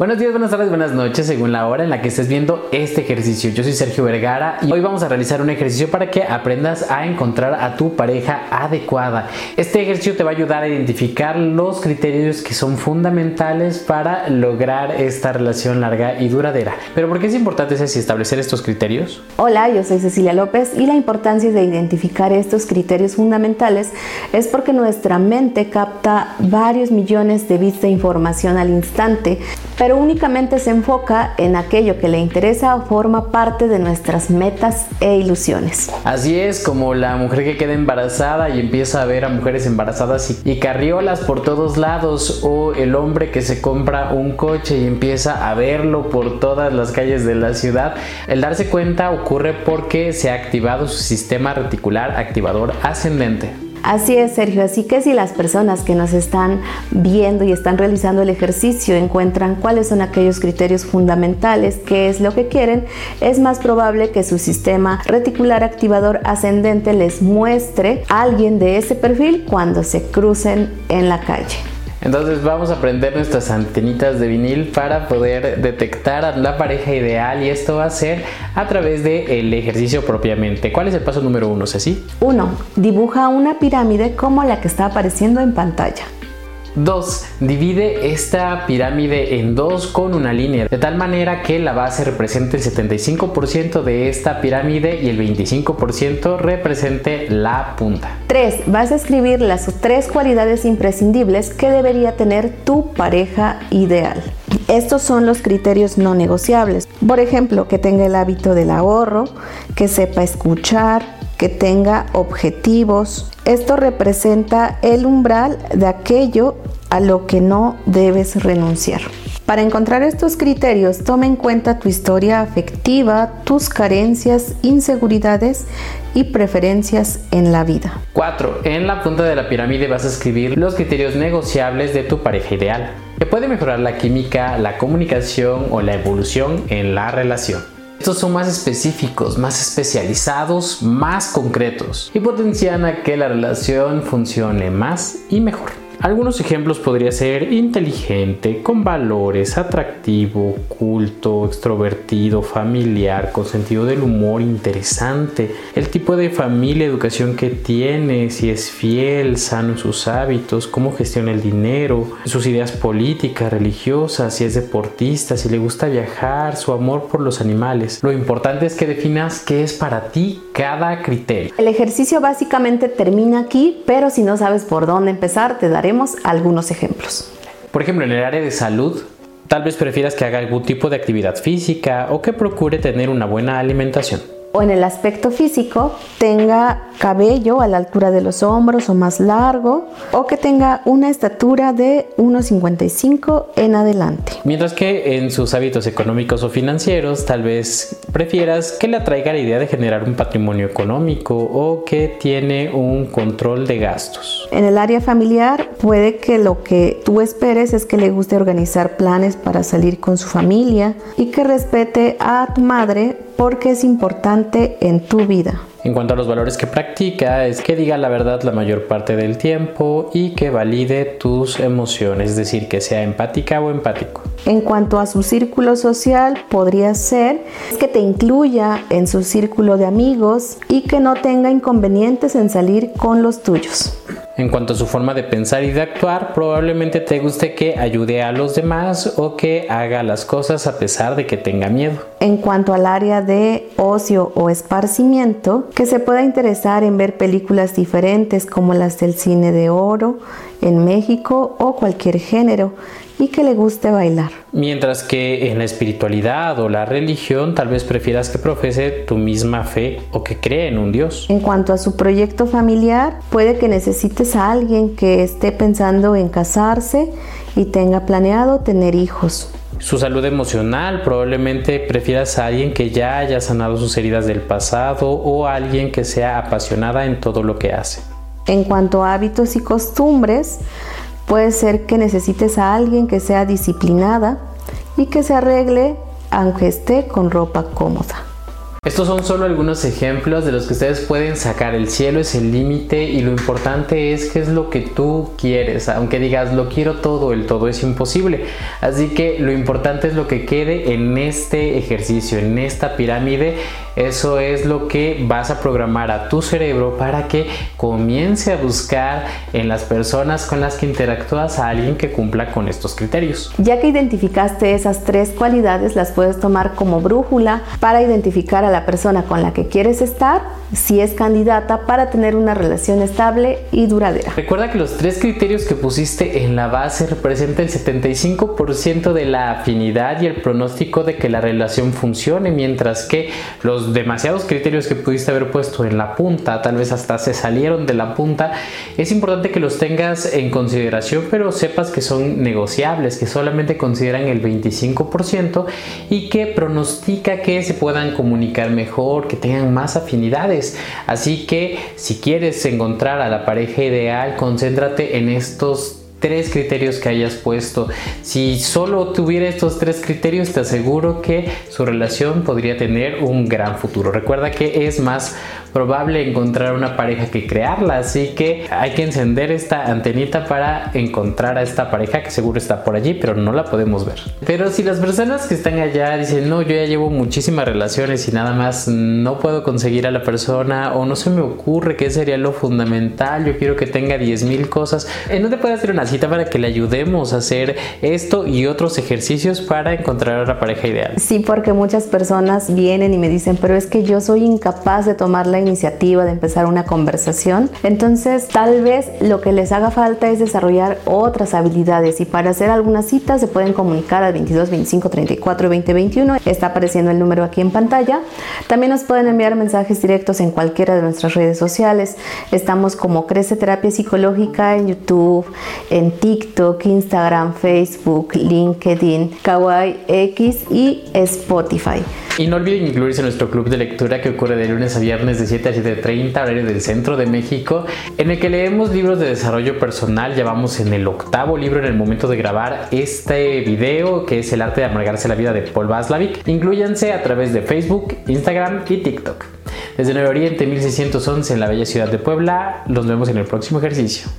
Buenos días, buenas tardes, buenas noches, según la hora en la que estés viendo este ejercicio. Yo soy Sergio Vergara y hoy vamos a realizar un ejercicio para que aprendas a encontrar a tu pareja adecuada. Este ejercicio te va a ayudar a identificar los criterios que son fundamentales para lograr esta relación larga y duradera. Pero ¿por qué es importante establecer estos criterios? Hola, yo soy Cecilia López y la importancia de identificar estos criterios fundamentales es porque nuestra mente capta varios millones de bits de información al instante, únicamente se enfoca en aquello que le interesa o forma parte de nuestras metas e ilusiones. Así es, como la mujer que queda embarazada y empieza a ver a mujeres embarazadas y, carriolas por todos lados, o el hombre que se compra un coche y empieza a verlo por todas las calles de la ciudad. El darse cuenta ocurre porque se ha activado su sistema reticular activador ascendente. Así es, Sergio. Así que si las personas que nos están viendo y están realizando el ejercicio encuentran cuáles son aquellos criterios fundamentales, qué es lo que quieren, es más probable que su sistema reticular activador ascendente les muestre a alguien de ese perfil cuando se crucen en la calle. Entonces vamos a prender nuestras antenitas de vinil para poder detectar a la pareja ideal y esto va a ser a través del ejercicio propiamente. ¿Cuál es el paso número uno, Ceci? Uno, dibuja una pirámide como la que está apareciendo en pantalla. 2. Divide esta pirámide en dos con una línea, de tal manera que la base represente el 75% de esta pirámide y el 25% represente la punta. 3. Vas a escribir las tres cualidades imprescindibles que debería tener tu pareja ideal. Estos son los criterios no negociables. Por ejemplo, que tenga el hábito del ahorro, que sepa escuchar, que tenga objetivos. Esto representa el umbral de aquello a lo que no debes renunciar. Para encontrar estos criterios, toma en cuenta tu historia afectiva, tus carencias, inseguridades y preferencias en la vida. 4. En la punta de la pirámide vas a escribir los criterios negociables de tu pareja ideal, que puede mejorar la química, la comunicación o la evolución en la relación. Estos son más específicos, más especializados, más concretos y potencian a que la relación funcione más y mejor. Algunos ejemplos podría ser inteligente, con valores, atractivo, culto, extrovertido, familiar, con sentido del humor interesante, el tipo de familia, educación que tiene, si es fiel, sano en sus hábitos, cómo gestiona el dinero, sus ideas políticas, religiosas, si es deportista, si le gusta viajar, su amor por los animales. Lo importante es que definas qué es para ti cada criterio. El ejercicio básicamente termina aquí, pero si no sabes por dónde empezar, te daré algunos ejemplos. Por ejemplo, en el área de salud, tal vez prefieras que haga algún tipo de actividad física o que procure tener una buena alimentación o en el aspecto físico tenga cabello a la altura de los hombros o más largo o que tenga una estatura de 1,55 en adelante. Mientras que en sus hábitos económicos o financieros tal vez prefieras que le atraiga la idea de generar un patrimonio económico o que tiene un control de gastos. En el área familiar puede que lo que tú esperes es que le guste organizar planes para salir con su familia y que respete a tu madre porque es importante en tu vida. En cuanto a los valores que practica, es que diga la verdad la mayor parte del tiempo y que valide tus emociones, es decir, que sea empática o empático. En cuanto a su círculo social, podría ser que te incluya en su círculo de amigos y que no tenga inconvenientes en salir con los tuyos. En cuanto a su forma de pensar y de actuar, probablemente te guste que ayude a los demás o que haga las cosas a pesar de que tenga miedo. En cuanto al área de ocio o esparcimiento, que se pueda interesar en ver películas diferentes como las del cine de oro en México o cualquier género y que le guste bailar. Mientras que en la espiritualidad o la religión tal vez prefieras que profese tu misma fe o que cree en un Dios. En cuanto a su proyecto familiar, puede que necesites a alguien que esté pensando en casarse y tenga planeado tener hijos. Su salud emocional, probablemente prefieras a alguien que ya haya sanado sus heridas del pasado o a alguien que sea apasionada en todo lo que hace. En cuanto a hábitos y costumbres, Puede ser que necesites a alguien que sea disciplinada y que se arregle aunque esté con ropa cómoda. Estos son solo algunos ejemplos de los que ustedes pueden sacar. El cielo es el límite y lo importante es qué es lo que tú quieres. Aunque digas lo quiero todo, el todo es imposible. Así que lo importante es lo que quede en este ejercicio, en esta pirámide. Eso es lo que vas a programar a tu cerebro para que comience a buscar en las personas con las que interactúas a alguien que cumpla con estos criterios. Ya que identificaste esas tres cualidades, las puedes tomar como brújula para identificar a la persona con la que quieres estar, si es candidata para tener una relación estable y duradera. Recuerda que los tres criterios que pusiste en la base representan el 75% de la afinidad y el pronóstico de que la relación funcione, mientras que los demasiados criterios que pudiste haber puesto en la punta, tal vez hasta se salieron de la punta, es importante que los tengas en consideración, pero sepas que son negociables, que solamente consideran el 25% y que pronostica que se puedan comunicar mejor, que tengan más afinidades. Así que si quieres encontrar a la pareja ideal, concéntrate en estos tres criterios que hayas puesto. Si solo tuviera estos tres criterios, te aseguro que su relación podría tener un gran futuro. Recuerda que es más probable encontrar una pareja que crearla, así que hay que encender esta antenita para encontrar a esta pareja que seguro está por allí, pero no la podemos ver. Pero si las personas que están allá dicen, no, yo ya llevo muchísimas relaciones y nada más no puedo conseguir a la persona o no se me ocurre qué sería lo fundamental, yo quiero que tenga 10.000 cosas, ¿en dónde puede hacer una cita para que le ayudemos a hacer esto y otros ejercicios para encontrar a la pareja ideal? Sí, porque muchas personas vienen y me dicen, pero es que yo soy incapaz de tomar la iniciativa de empezar una conversación. Entonces, tal vez lo que les haga falta es desarrollar otras habilidades y para hacer algunas citas se pueden comunicar al 22 25 34 20 21. Está apareciendo el número aquí en pantalla. También nos pueden enviar mensajes directos en cualquiera de nuestras redes sociales. Estamos como Crece Terapia Psicológica en YouTube, en TikTok, Instagram, Facebook, LinkedIn, Kawaii X y Spotify. Y no olviden incluirse en nuestro club de lectura que ocurre de lunes a viernes de 7 a 7.30 horario del centro de México, en el que leemos libros de desarrollo personal. Ya vamos en el octavo libro en el momento de grabar este video, que es El arte de amargarse la vida de Paul Vaslavic. Incluyanse a través de Facebook, Instagram y TikTok. Desde Nuevo Oriente 1611 en la bella ciudad de Puebla, nos vemos en el próximo ejercicio.